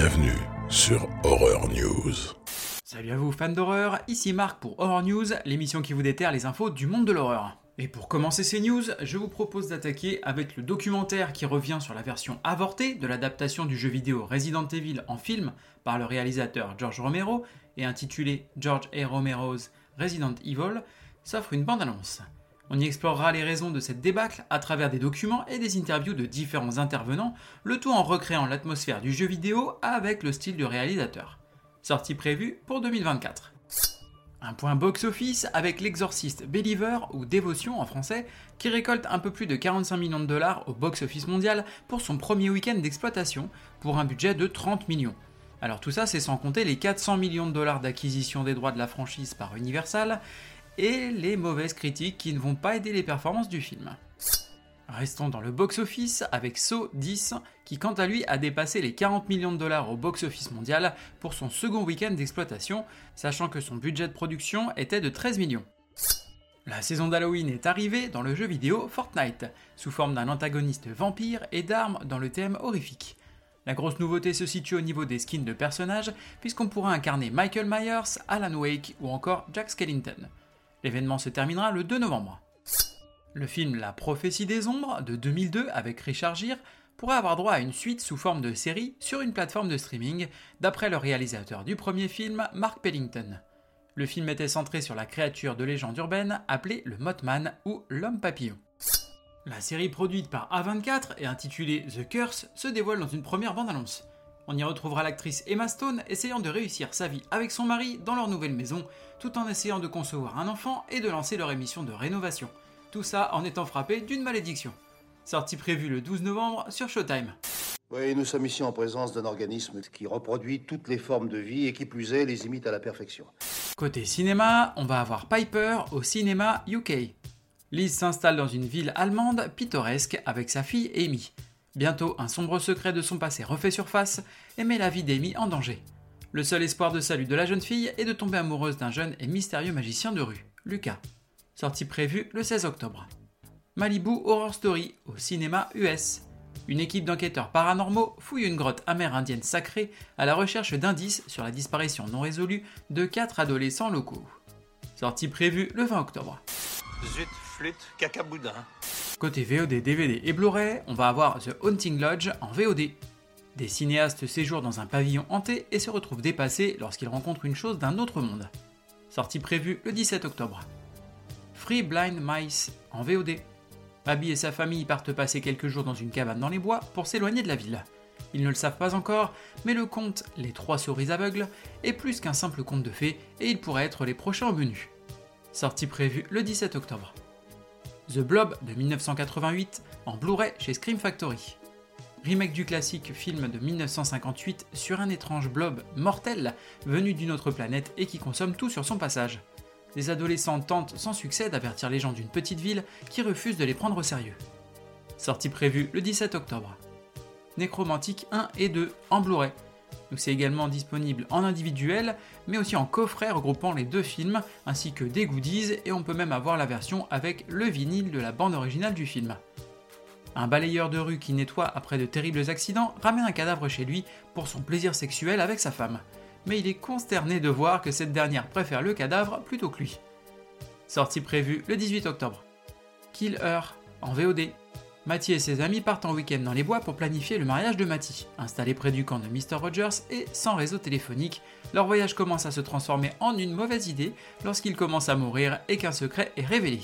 Bienvenue sur Horror News. Salut à vous fans d'horreur, ici Marc pour Horror News, l'émission qui vous déterre les infos du monde de l'horreur. Et pour commencer ces news, je vous propose d'attaquer avec le documentaire qui revient sur la version avortée de l'adaptation du jeu vidéo Resident Evil en film par le réalisateur George Romero et intitulé George A. Romero's Resident Evil, s'offre une bande-annonce. On y explorera les raisons de cette débâcle à travers des documents et des interviews de différents intervenants, le tout en recréant l'atmosphère du jeu vidéo avec le style du réalisateur. Sortie prévue pour 2024. Un point box-office avec l'exorciste Believer ou Dévotion en français qui récolte un peu plus de 45 millions de dollars au box-office mondial pour son premier week-end d'exploitation pour un budget de 30 millions. Alors tout ça c'est sans compter les 400 millions de dollars d'acquisition des droits de la franchise par Universal et les mauvaises critiques qui ne vont pas aider les performances du film. Restons dans le box-office avec Saw 10 qui quant à lui a dépassé les 40 millions de dollars au box-office mondial pour son second week-end d'exploitation, sachant que son budget de production était de 13 millions. La saison d'Halloween est arrivée dans le jeu vidéo Fortnite, sous forme d'un antagoniste vampire et d'armes dans le thème horrifique. La grosse nouveauté se situe au niveau des skins de personnages, puisqu'on pourra incarner Michael Myers, Alan Wake ou encore Jack Skellington. L'événement se terminera le 2 novembre. Le film La prophétie des ombres de 2002 avec Richard Gere pourrait avoir droit à une suite sous forme de série sur une plateforme de streaming, d'après le réalisateur du premier film, Mark Pellington. Le film était centré sur la créature de légende urbaine appelée le Mothman ou l'homme papillon. La série produite par A24 et intitulée The Curse se dévoile dans une première bande-annonce. On y retrouvera l'actrice Emma Stone essayant de réussir sa vie avec son mari dans leur nouvelle maison, tout en essayant de concevoir un enfant et de lancer leur émission de rénovation. Tout ça en étant frappé d'une malédiction. Sortie prévue le 12 novembre sur Showtime. Oui, nous sommes ici en présence d'un organisme qui reproduit toutes les formes de vie et qui plus est les imite à la perfection. Côté cinéma, on va avoir Piper au cinéma UK. Liz s'installe dans une ville allemande pittoresque avec sa fille Amy. Bientôt, un sombre secret de son passé refait surface et met la vie d'Amy en danger. Le seul espoir de salut de la jeune fille est de tomber amoureuse d'un jeune et mystérieux magicien de rue, Lucas. Sortie prévue le 16 octobre. Malibu Horror Story au cinéma US. Une équipe d'enquêteurs paranormaux fouille une grotte amérindienne sacrée à la recherche d'indices sur la disparition non résolue de quatre adolescents locaux. Sortie prévue le 20 octobre. Zut, flûte, cacaboudin. Côté VOD, DVD et Blu-ray, on va avoir The Haunting Lodge en VOD. Des cinéastes séjournent dans un pavillon hanté et se retrouvent dépassés lorsqu'ils rencontrent une chose d'un autre monde. Sortie prévue le 17 octobre. Free Blind Mice en VOD. Abby et sa famille partent passer quelques jours dans une cabane dans les bois pour s'éloigner de la ville. Ils ne le savent pas encore, mais le conte Les Trois Souris Aveugles est plus qu'un simple conte de fées et il pourrait être les prochains au menu. Sortie prévue le 17 octobre. The Blob de 1988 en Blu-ray chez Scream Factory. Remake du classique film de 1958 sur un étrange blob mortel venu d'une autre planète et qui consomme tout sur son passage. Des adolescents tentent sans succès d'avertir les gens d'une petite ville qui refusent de les prendre au sérieux. Sortie prévue le 17 octobre. Nécromantique 1 et 2 en Blu-ray. C'est également disponible en individuel, mais aussi en coffret regroupant les deux films, ainsi que des goodies, et on peut même avoir la version avec le vinyle de la bande originale du film. Un balayeur de rue qui nettoie après de terribles accidents ramène un cadavre chez lui pour son plaisir sexuel avec sa femme. Mais il est consterné de voir que cette dernière préfère le cadavre plutôt que lui. Sortie prévue le 18 octobre. Kill Her en VOD. Matty et ses amis partent en week-end dans les bois pour planifier le mariage de Matty. Installé près du camp de Mr. Rogers et sans réseau téléphonique, leur voyage commence à se transformer en une mauvaise idée lorsqu'ils commencent à mourir et qu'un secret est révélé.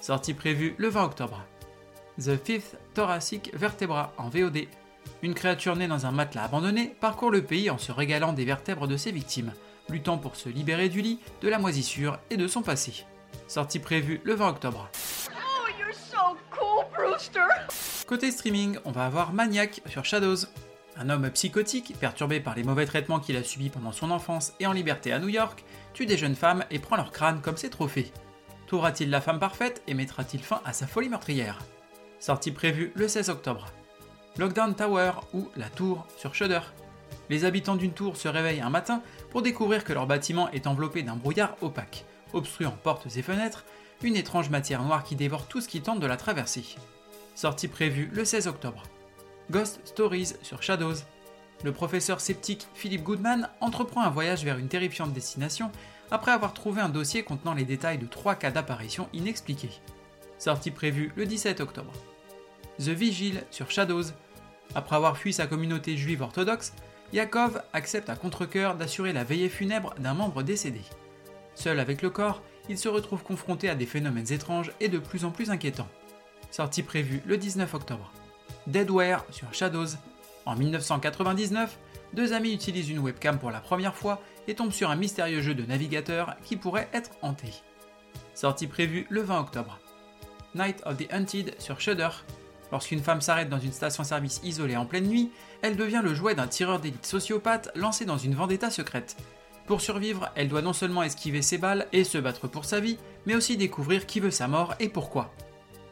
Sortie prévue le 20 octobre. The Fifth Thoracic Vertebra en VOD. Une créature née dans un matelas abandonné parcourt le pays en se régalant des vertèbres de ses victimes, luttant pour se libérer du lit, de la moisissure et de son passé. Sortie prévue le 20 octobre. Côté streaming, on va avoir Maniac sur Shadows. Un homme psychotique, perturbé par les mauvais traitements qu'il a subis pendant son enfance et en liberté à New York, tue des jeunes femmes et prend leur crâne comme ses trophées. Trouvera-t-il la femme parfaite et mettra-t-il fin à sa folie meurtrière? Sortie prévue le 16 octobre. Lockdown Tower ou La Tour sur Shudder. Les habitants d'une tour se réveillent un matin pour découvrir que leur bâtiment est enveloppé d'un brouillard opaque, obstruant portes et fenêtres, une étrange matière noire qui dévore tout ce qui tente de la traverser. Sortie prévue le 16 octobre. Ghost Stories sur Shadows. Le professeur sceptique Philip Goodman entreprend un voyage vers une terrifiante destination après avoir trouvé un dossier contenant les détails de trois cas d'apparition inexpliqués. Sortie prévue le 17 octobre. The Vigil sur Shadows. Après avoir fui sa communauté juive orthodoxe, Yakov accepte à contre-coeur d'assurer la veillée funèbre d'un membre décédé. Seul avec le corps, il se retrouve confronté à des phénomènes étranges et de plus en plus inquiétants. Sortie prévue le 19 octobre. Deadware sur Shadows. En 1999, deux amis utilisent une webcam pour la première fois et tombent sur un mystérieux jeu de navigateur qui pourrait être hanté. Sortie prévue le 20 octobre. Night of the Hunted sur Shudder. Lorsqu'une femme s'arrête dans une station-service isolée en pleine nuit, elle devient le jouet d'un tireur d'élite sociopathe lancé dans une vendetta secrète. Pour survivre, elle doit non seulement esquiver ses balles et se battre pour sa vie, mais aussi découvrir qui veut sa mort et pourquoi.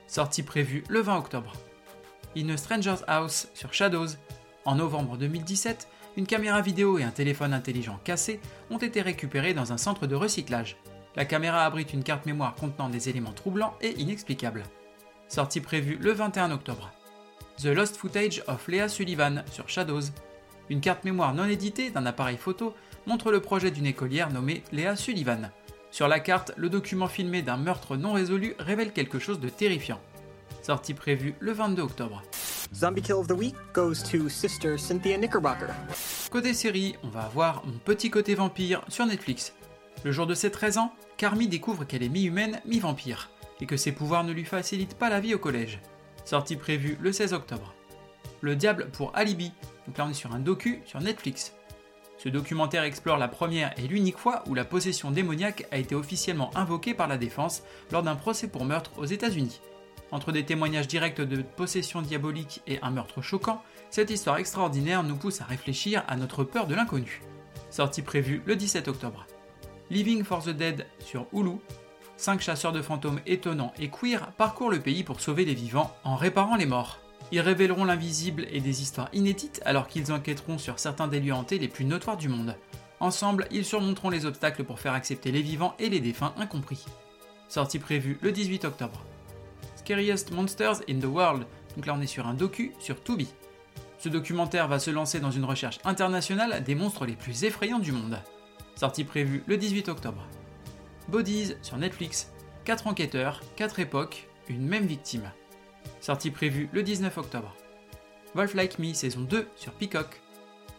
Sortie prévue le 20 octobre. In a Stranger's House sur Shadows. En novembre 2017, une caméra vidéo et un téléphone intelligent cassé ont été récupérés dans un centre de recyclage. La caméra abrite une carte mémoire contenant des éléments troublants et inexplicables. Sortie prévue le 21 octobre. The Lost Footage of Leah Sullivan sur Shadows. Une carte mémoire non éditée d'un appareil photo montre le projet d'une écolière nommée Leah Sullivan. Sur la carte, le document filmé d'un meurtre non résolu révèle quelque chose de terrifiant. Sortie prévue le 22 octobre. Zombie Kill of the Week goes to Sister Cynthia Knickerbocker. Côté série, on va avoir Mon petit côté vampire sur Netflix. Le jour de ses 13 ans, Carmi découvre qu'elle est mi-humaine, mi-vampire, et que ses pouvoirs ne lui facilitent pas la vie au collège. Sortie prévue le 16 octobre. Le diable pour Alibi, donc là on est sur un docu sur Netflix. Ce documentaire explore la première et l'unique fois où la possession démoniaque a été officiellement invoquée par la défense lors d'un procès pour meurtre aux États-Unis. Entre des témoignages directs de possession diabolique et un meurtre choquant, cette histoire extraordinaire nous pousse à réfléchir à notre peur de l'inconnu. Sortie prévue le 17 octobre. Living for the Dead sur Hulu. Cinq chasseurs de fantômes étonnants et queer parcourent le pays pour sauver les vivants en réparant les morts. Ils révéleront l'invisible et des histoires inédites alors qu'ils enquêteront sur certains des lieux hantés les plus notoires du monde. Ensemble, ils surmonteront les obstacles pour faire accepter les vivants et les défunts incompris. Sortie prévue le 18 octobre. Scariest Monsters in the World, donc là on est sur un docu sur Tubi. Ce documentaire va se lancer dans une recherche internationale des monstres les plus effrayants du monde. Sortie prévue le 18 octobre. Bodies sur Netflix, 4 enquêteurs, 4 époques, une même victime. Sortie prévue le 19 octobre. Wolf Like Me saison 2 sur Peacock.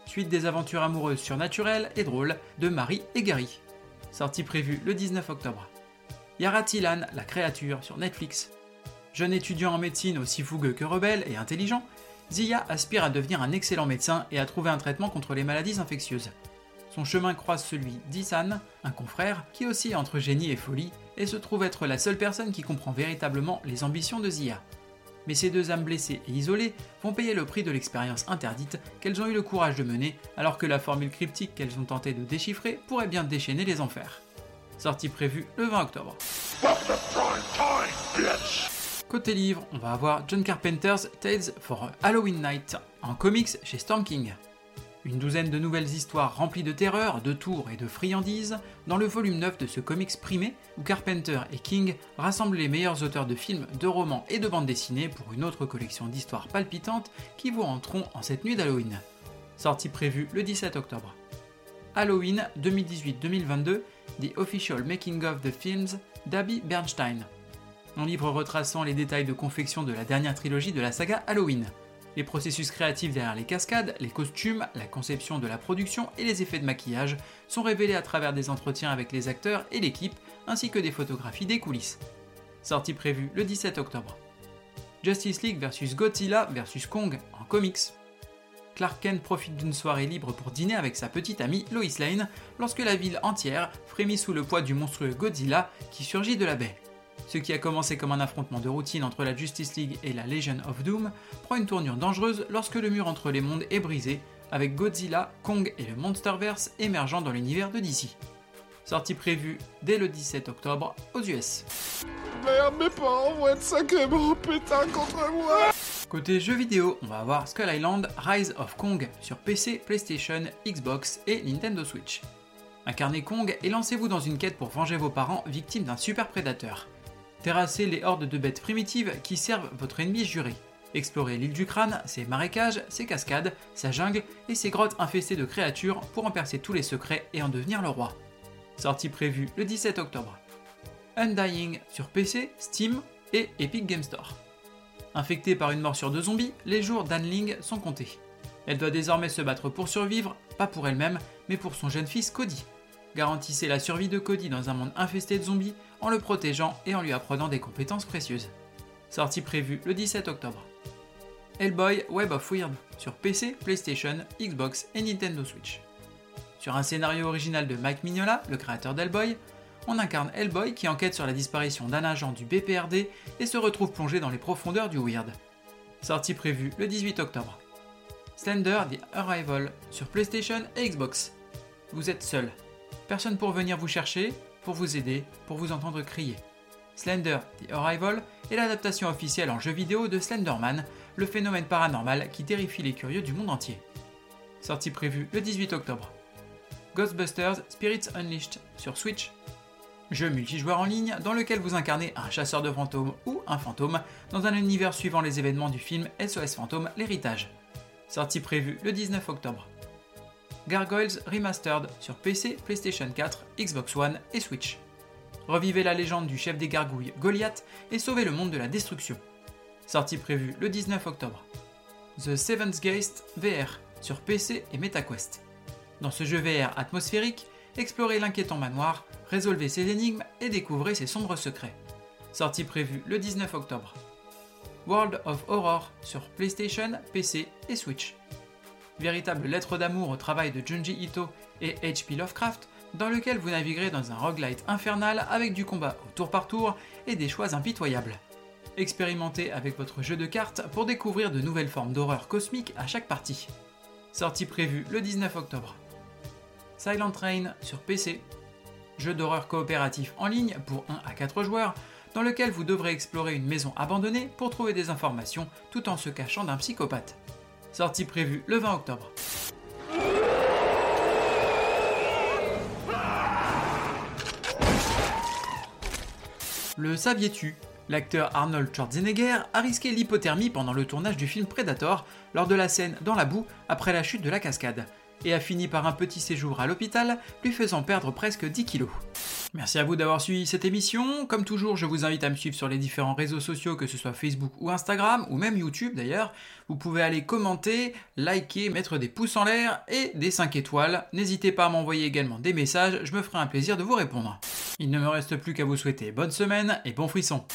Suite des aventures amoureuses surnaturelles et drôles de Marie et Gary. Sortie prévue le 19 octobre. Yara Tilan, la créature sur Netflix. Jeune étudiant en médecine aussi fougueux que rebelle et intelligent, Zia aspire à devenir un excellent médecin et à trouver un traitement contre les maladies infectieuses. Son chemin croise celui d'Isan, un confrère qui oscille entre génie et folie et se trouve être la seule personne qui comprend véritablement les ambitions de Zia. Mais ces deux âmes blessées et isolées vont payer le prix de l'expérience interdite qu'elles ont eu le courage de mener alors que la formule cryptique qu'elles ont tenté de déchiffrer pourrait bien déchaîner les enfers. Sortie prévue le 20 octobre. Côté livre, on va avoir John Carpenter's Tales for Halloween Night en comics chez Storm King. Une douzaine de nouvelles histoires remplies de terreur, de tours et de friandises dans le volume 9 de ce comics primé où Carpenter et King rassemblent les meilleurs auteurs de films, de romans et de bandes dessinées pour une autre collection d'histoires palpitantes qui vous rentreront en cette nuit d'Halloween. Sortie prévue le 17 octobre. Halloween 2018-2022, The Official Making of the Films d'Abby Bernstein. Un livre retraçant les détails de confection de la dernière trilogie de la saga Halloween les processus créatifs derrière les cascades, les costumes, la conception de la production et les effets de maquillage sont révélés à travers des entretiens avec les acteurs et l'équipe, ainsi que des photographies des coulisses. Sortie prévue le 17 octobre. Justice League vs Godzilla vs Kong en comics. Clark Kent profite d'une soirée libre pour dîner avec sa petite amie Lois Lane lorsque la ville entière frémit sous le poids du monstrueux Godzilla qui surgit de la baie. Ce qui a commencé comme un affrontement de routine entre la Justice League et la Legion of Doom prend une tournure dangereuse lorsque le mur entre les mondes est brisé, avec Godzilla, Kong et le Monsterverse émergeant dans l'univers de DC. Sortie prévue dès le 17 octobre aux US. Merde, mes parents vont être sacrément pétins contre moi Côté jeux vidéo, on va avoir Skull Island Rise of Kong sur PC, PlayStation, Xbox et Nintendo Switch. Incarnez Kong et lancez-vous dans une quête pour venger vos parents victimes d'un super prédateur. Terrassez les hordes de bêtes primitives qui servent votre ennemi juré. Explorez l'île du crâne, ses marécages, ses cascades, sa jungle et ses grottes infestées de créatures pour en percer tous les secrets et en devenir le roi. Sortie prévue le 17 octobre. Undying sur PC, Steam et Epic Game Store. Infectée par une morsure de zombies, les jours d'Anling sont comptés. Elle doit désormais se battre pour survivre, pas pour elle-même, mais pour son jeune fils Cody. Garantissez la survie de Cody dans un monde infesté de zombies en le protégeant et en lui apprenant des compétences précieuses. Sortie prévue le 17 octobre. Hellboy Web of Weird sur PC, PlayStation, Xbox et Nintendo Switch. Sur un scénario original de Mike Mignola, le créateur d'Hellboy, on incarne Hellboy qui enquête sur la disparition d'un agent du BPRD et se retrouve plongé dans les profondeurs du Weird. Sortie prévue le 18 octobre. Slender The Arrival sur PlayStation et Xbox. Vous êtes seul. Personne pour venir vous chercher, pour vous aider, pour vous entendre crier. Slender The Arrival est l'adaptation officielle en jeu vidéo de Slenderman, le phénomène paranormal qui terrifie les curieux du monde entier. Sortie prévue le 18 octobre. Ghostbusters Spirits Unleashed sur Switch. Jeu multijoueur en ligne dans lequel vous incarnez un chasseur de fantômes ou un fantôme dans un univers suivant les événements du film SOS Fantôme L'Héritage. Sortie prévue le 19 octobre. Gargoyles Remastered sur PC, PlayStation 4, Xbox One et Switch. Revivez la légende du chef des gargouilles Goliath et sauvez le monde de la destruction. Sortie prévue le 19 octobre. The Seventh Geist VR sur PC et MetaQuest. Dans ce jeu VR atmosphérique, explorez l'inquiétant manoir, résolvez ses énigmes et découvrez ses sombres secrets. Sortie prévue le 19 octobre. World of Horror sur PlayStation, PC et Switch. Véritable lettre d'amour au travail de Junji Ito et H.P. Lovecraft, dans lequel vous naviguerez dans un roguelite infernal avec du combat au tour par tour et des choix impitoyables. Expérimentez avec votre jeu de cartes pour découvrir de nouvelles formes d'horreur cosmique à chaque partie. Sortie prévue le 19 octobre. Silent Train sur PC. Jeu d'horreur coopératif en ligne pour 1 à 4 joueurs dans lequel vous devrez explorer une maison abandonnée pour trouver des informations tout en se cachant d'un psychopathe. Sortie prévue le 20 octobre. Le saviez-tu? L'acteur Arnold Schwarzenegger a risqué l'hypothermie pendant le tournage du film Predator lors de la scène dans la boue après la chute de la cascade et a fini par un petit séjour à l'hôpital, lui faisant perdre presque 10 kilos. Merci à vous d'avoir suivi cette émission. Comme toujours, je vous invite à me suivre sur les différents réseaux sociaux, que ce soit Facebook ou Instagram, ou même YouTube d'ailleurs. Vous pouvez aller commenter, liker, mettre des pouces en l'air et des 5 étoiles. N'hésitez pas à m'envoyer également des messages, je me ferai un plaisir de vous répondre. Il ne me reste plus qu'à vous souhaiter bonne semaine et bon frisson.